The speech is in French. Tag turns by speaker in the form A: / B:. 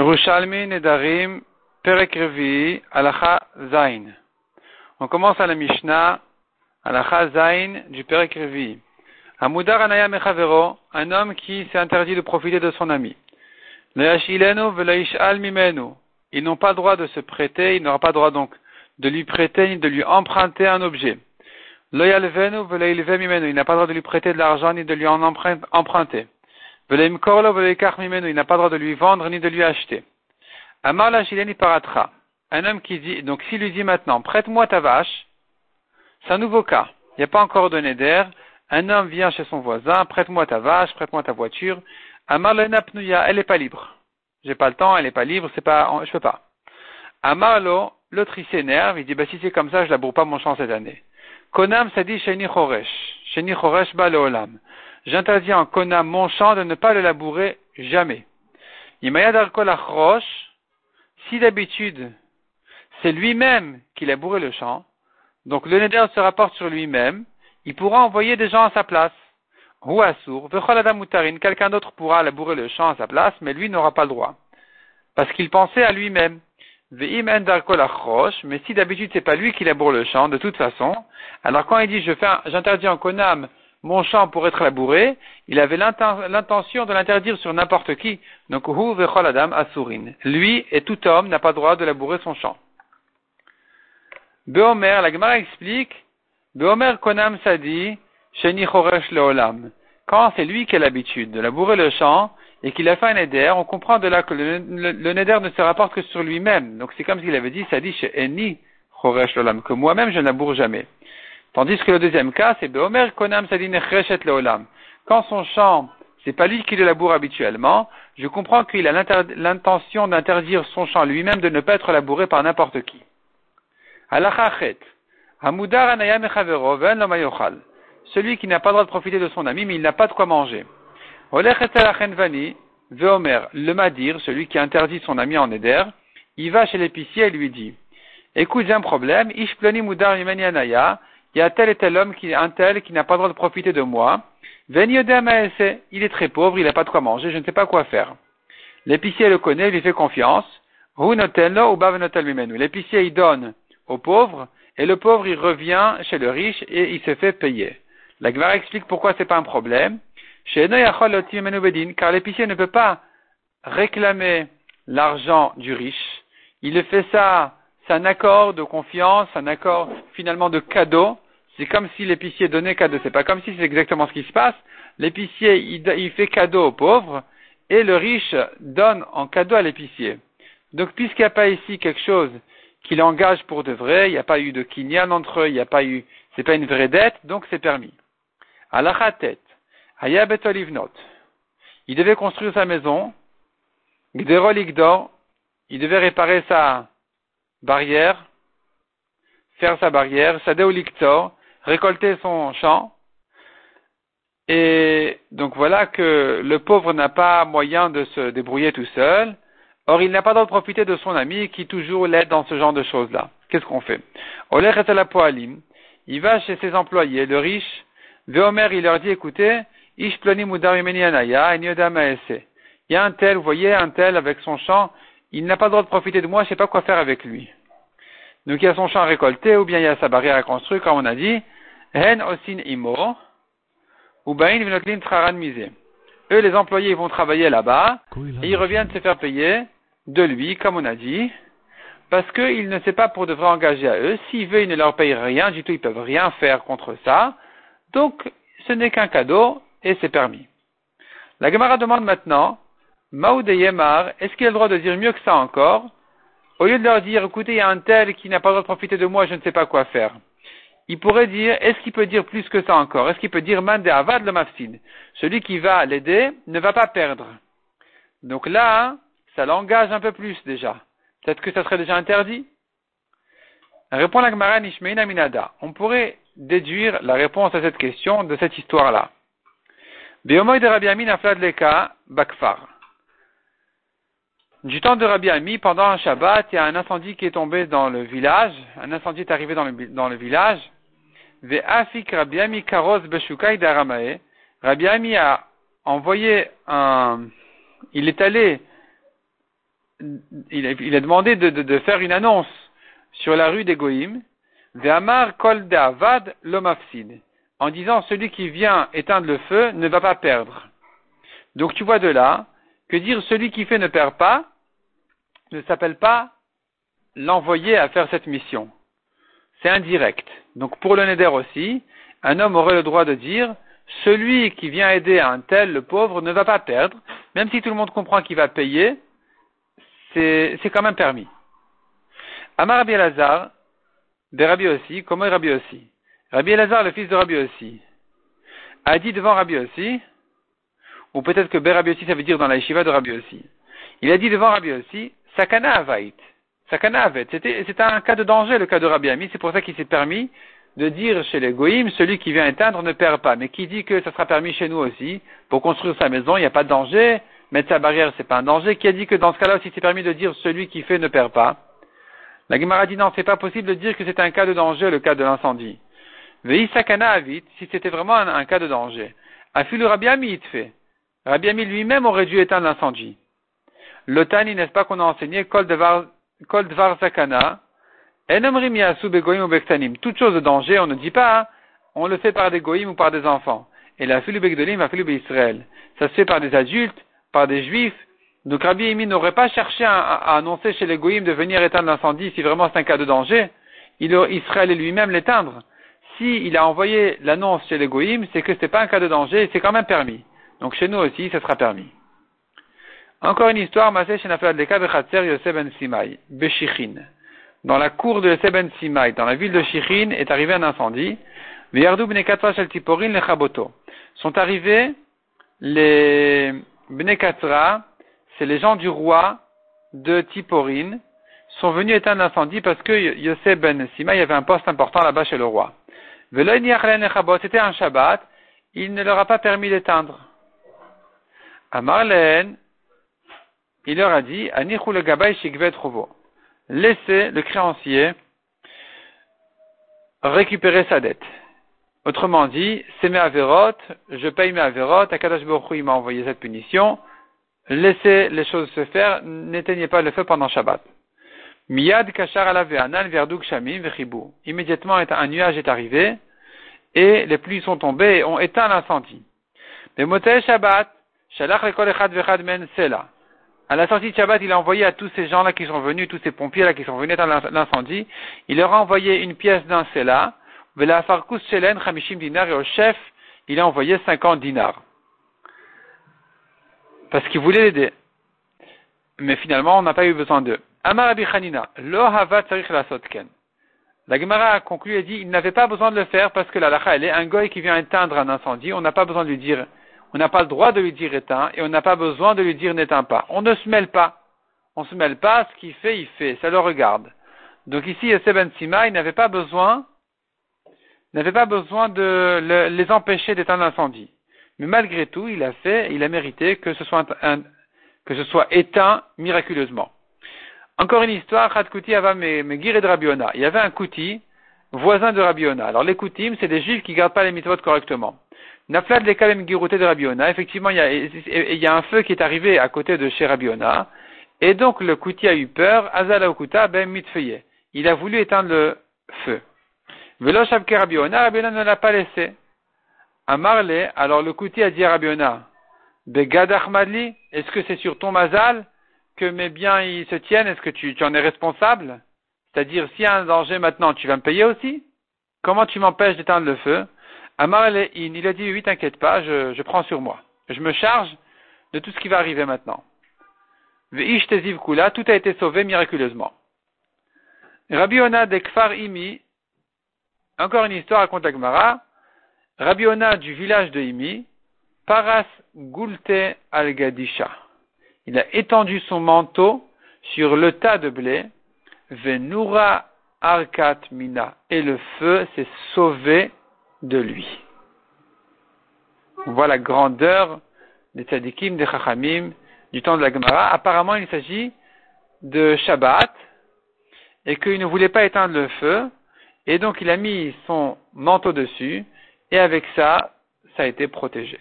A: On commence à la Mishnah Alacha Zain du Perek Revi. Amudar Anaya un homme qui s'est interdit de profiter de son ami. Ils n'ont pas le droit de se prêter, il n'aura pas le droit donc de lui prêter ni de lui emprunter un objet. Il n'a pas le droit de lui prêter de l'argent ni de lui en emprunter. Il n'a pas le droit de lui vendre ni de lui acheter. Amar la paratra. Un homme qui dit, donc s'il lui dit maintenant, prête-moi ta vache, c'est un nouveau cas. Il n'y a pas encore donné d'air. Un homme vient chez son voisin, prête-moi ta vache, prête-moi ta voiture. Amar la elle n'est pas libre. J'ai pas le temps, elle n'est pas libre, c'est pas, je peux pas. Amarlo, l'autre il s'énerve, il dit, bah si c'est comme ça, je laboure pas mon champ cette année. Konam, ça dit Sheni Choresh. Sheni Choresh ba olam j'interdis en Kona mon champ de ne pas le labourer jamais. Si d'habitude c'est lui-même qui labourait le champ, donc le neder se rapporte sur lui-même, il pourra envoyer des gens à sa place. Ou assour, quelqu'un d'autre pourra labourer le champ à sa place, mais lui n'aura pas le droit. Parce qu'il pensait à lui-même. Mais si d'habitude c'est pas lui qui laboure le champ, de toute façon, alors quand il dit j'interdis en konam mon champ pour être labouré, il avait l'intention de l'interdire sur n'importe qui. Donc, hu adam asurin. Lui et tout homme n'a pas le droit de labourer son champ. Beomer, la Gemara explique, Beomer konam sadi, sheni choresh leolam. Quand c'est lui qui a l'habitude de labourer le champ et qu'il a fait un neder, on comprend de là que le, neder ne se rapporte que sur lui-même. Donc c'est comme s'il avait dit, sadi sheni choresh leolam, que moi-même je ne laboure jamais. Tandis que le deuxième cas, c'est Beomer Konam Reshet Leolam. Quand son champ, c'est pas lui qui le laboure habituellement, je comprends qu'il a l'intention d'interdire son champ lui-même de ne pas être labouré par n'importe qui. Celui qui n'a pas le droit de profiter de son ami, mais il n'a pas de quoi manger. Le Madir, celui qui interdit son ami en Eder, il va chez l'épicier et lui dit, écoute, j'ai un problème, Mudar il y a tel et tel homme, qui, un tel, qui n'a pas le droit de profiter de moi. Il est très pauvre, il n'a pas de quoi manger, je ne sais pas quoi faire. L'épicier le connaît, il lui fait confiance. L'épicier, il donne au pauvre, et le pauvre, il revient chez le riche et il se fait payer. La Gemara explique pourquoi c'est pas un problème. Car l'épicier ne peut pas réclamer l'argent du riche. Il fait ça c'est un accord de confiance, un accord finalement de cadeau. C'est comme si l'épicier donnait cadeau. C'est pas comme si c'est exactement ce qui se passe. L'épicier, il, fait cadeau aux pauvres et le riche donne en cadeau à l'épicier. Donc, puisqu'il n'y a pas ici quelque chose qui l'engage pour de vrai, il n'y a pas eu de kinyan entre eux, il n'y a pas eu, c'est pas une vraie dette, donc c'est permis. Alachatet, Hayabet Olivnot. Il devait construire sa maison. Gderol Il devait réparer sa, barrière, faire sa barrière, sadéolictor, récolter son champ. Et donc voilà que le pauvre n'a pas moyen de se débrouiller tout seul. Or, il n'a pas droit de profiter de son ami qui toujours l'aide dans ce genre de choses-là. Qu'est-ce qu'on fait? Il va chez ses employés, le riche. Veomer, il leur dit, écoutez, il y a un tel, vous voyez, un tel avec son champ, il n'a pas le droit de profiter de moi, je ne sais pas quoi faire avec lui. Donc il y a son champ récolté, ou bien il y a sa barrière à construire, comme on a dit. Hen osin imo, ou Eux, les employés, vont travailler là-bas, et ils reviennent se faire payer de lui, comme on a dit, parce qu'il ne sait pas pour de engager à eux. S'il veut, il ne leur paye rien du tout, ils peuvent rien faire contre ça. Donc, ce n'est qu'un cadeau, et c'est permis. La Gemara demande maintenant, Maoud Yemar, est-ce qu'il a le droit de dire mieux que ça encore Au lieu de leur dire, écoutez, il y a un tel qui n'a pas le droit de profiter de moi, je ne sais pas quoi faire. Il pourrait dire, est-ce qu'il peut dire plus que ça encore Est-ce qu'il peut dire, Mande Avad le mafsid Celui qui va l'aider ne va pas perdre. Donc là, ça l'engage un peu plus déjà. Peut-être que ça serait déjà interdit. Répond la Gemara Minada. On pourrait déduire la réponse à cette question de cette histoire-là. Amin Leka Bakfar. Du temps de Rabbi Ami, pendant un Shabbat, il y a un incendie qui est tombé dans le village. Un incendie est arrivé dans le, village. Rabbi Ami a envoyé un, il est allé il a, demandé de, faire une annonce sur la rue des Goïm, Ve'amar l'omafsid, en disant celui qui vient éteindre le feu ne va pas perdre. Donc tu vois de là que dire celui qui fait ne perd pas ne s'appelle pas l'envoyer à faire cette mission. C'est indirect. Donc pour le Neder aussi, un homme aurait le droit de dire celui qui vient aider un tel, le pauvre, ne va pas perdre, même si tout le monde comprend qu'il va payer, c'est quand même permis. Amar Rabbi Elazar, de Rabbi aussi, comment est Rabbi aussi? Rabbi Elazar, le fils de Rabbi aussi, a dit devant Rabbi aussi, ou peut-être que aussi, ça veut dire dans la yeshiva de Rabbi aussi. Il a dit devant Rabbi aussi, Sakana Avait. Sakana Avait. C'était un cas de danger, le cas de Rabbi Ami, c'est pour ça qu'il s'est permis de dire chez les goïms, celui qui vient éteindre ne perd pas. Mais qui dit que ça sera permis chez nous aussi, pour construire sa maison, il n'y a pas de danger, mettre sa barrière, c'est pas un danger. Qui a dit que dans ce cas-là aussi c'est permis de dire celui qui fait ne perd pas? La Gemara dit non, c'est pas possible de dire que c'est un cas de danger, le cas de l'incendie. Vei sakana avit, si c'était vraiment un, cas de danger. Afilu Rabbi Ami fait. Rabbi Ami lui-même aurait dû éteindre l'incendie. L'otani, n'est-ce pas qu'on a enseigné, kol dvar sakana, toute chose de danger, on ne dit pas, hein. on le fait par des goïms ou par des enfants. Et la filu begdolim, la filu Israël. Ça se fait par des adultes, par des juifs. Donc Rabbi Emi n'aurait pas cherché à, annoncer chez les goïms de venir éteindre l'incendie si vraiment c'est un cas de danger. Il, Israël lui-même l'éteindre. Si il a envoyé l'annonce chez les goïms, c'est que ce n'est pas un cas de danger et c'est quand même permis. Donc chez nous aussi, ce sera permis. Encore une histoire, Shenafel Yosef Ben Simai, Beshichin dans la cour de Seben Simai, dans la ville de Shichin, est arrivé un incendie. Sont arrivés les Bnekatra, c'est les gens du roi de Tiporin, sont venus éteindre l'incendie parce que Yosef ben Simai avait un poste important là-bas chez le roi. C'était un Shabbat, il ne leur a pas permis d'éteindre. À il leur a dit, le Gabay laisser le créancier récupérer sa dette. Autrement dit, c'est mes avérotes, je paye mes avérotes, Akadash Baruch il m'a envoyé cette punition, laissez les choses se faire, n'éteignez pas le feu pendant Shabbat. Miyad kashar alaveanan verduk shamim vechibou. Immédiatement, un nuage est arrivé, et les pluies sont tombées et ont éteint l'incendie. Mais Shabbat, À la sortie de Shabbat, il a envoyé à tous ces gens-là qui sont venus, tous ces pompiers-là qui sont venus dans l'incendie, il leur a envoyé une pièce d'un sela, Shelen, Chamishim dinar, et au chef, il a envoyé 50 dinars. Parce qu'il voulait l'aider. Mais finalement, on n'a pas eu besoin d'eux. Amar la. La Gemara a conclu et dit, il n'avait pas besoin de le faire parce que la lacha, elle est un goy qui vient éteindre un incendie, on n'a pas besoin de lui dire, on n'a pas le droit de lui dire éteint et on n'a pas besoin de lui dire n'éteins pas. On ne se mêle pas. On ne se mêle pas, ce qu'il fait, il fait, ça le regarde. Donc ici, Seben Sima, il n'avait pas besoin, n'avait pas besoin de les empêcher d'éteindre l'incendie. Mais malgré tout, il a fait, il a mérité que ce soit, que ce soit éteint miraculeusement. Encore une histoire, Ava de. Il y avait un Kouti, voisin de Rabiona. Alors les Koutim, c'est des juifs qui gardent pas les mitzvot correctement. Naflad le Kalem de Rabiona, effectivement, il y, a, un feu qui est arrivé à côté de chez Rabiona, et donc le Kouti a eu peur, Azala Okuta, ben mitfeye. Il a voulu éteindre le feu. Velo Shabke Rabiona, Rabiona ne l'a pas laissé. Amarle, alors le Kouti a dit à Rabiona, Begad Ahmadli, est-ce que c'est sur ton mazal que mes biens ils se tiennent? Est-ce que tu, tu en es responsable? C'est-à-dire, s'il y a un danger maintenant, tu vas me payer aussi? Comment tu m'empêches d'éteindre le feu? Amar il a dit oui, t'inquiète pas, je, prends sur moi. Je me charge de tout ce qui va arriver maintenant. Kula, tout a été sauvé miraculeusement. Rabbi Ona de Kfar Imi, encore une histoire raconte Agmara. Rabbi Ona du village de Imi, Paras Gulte al Gadisha. Il a étendu son manteau sur le tas de blé, Venura Arkat Mina, et le feu s'est sauvé de lui. On voit la grandeur des tzadikim, des chachamim, du temps de la Gemara. Apparemment, il s'agit de Shabbat, et qu'il ne voulait pas éteindre le feu, et donc il a mis son manteau dessus, et avec ça, ça a été protégé.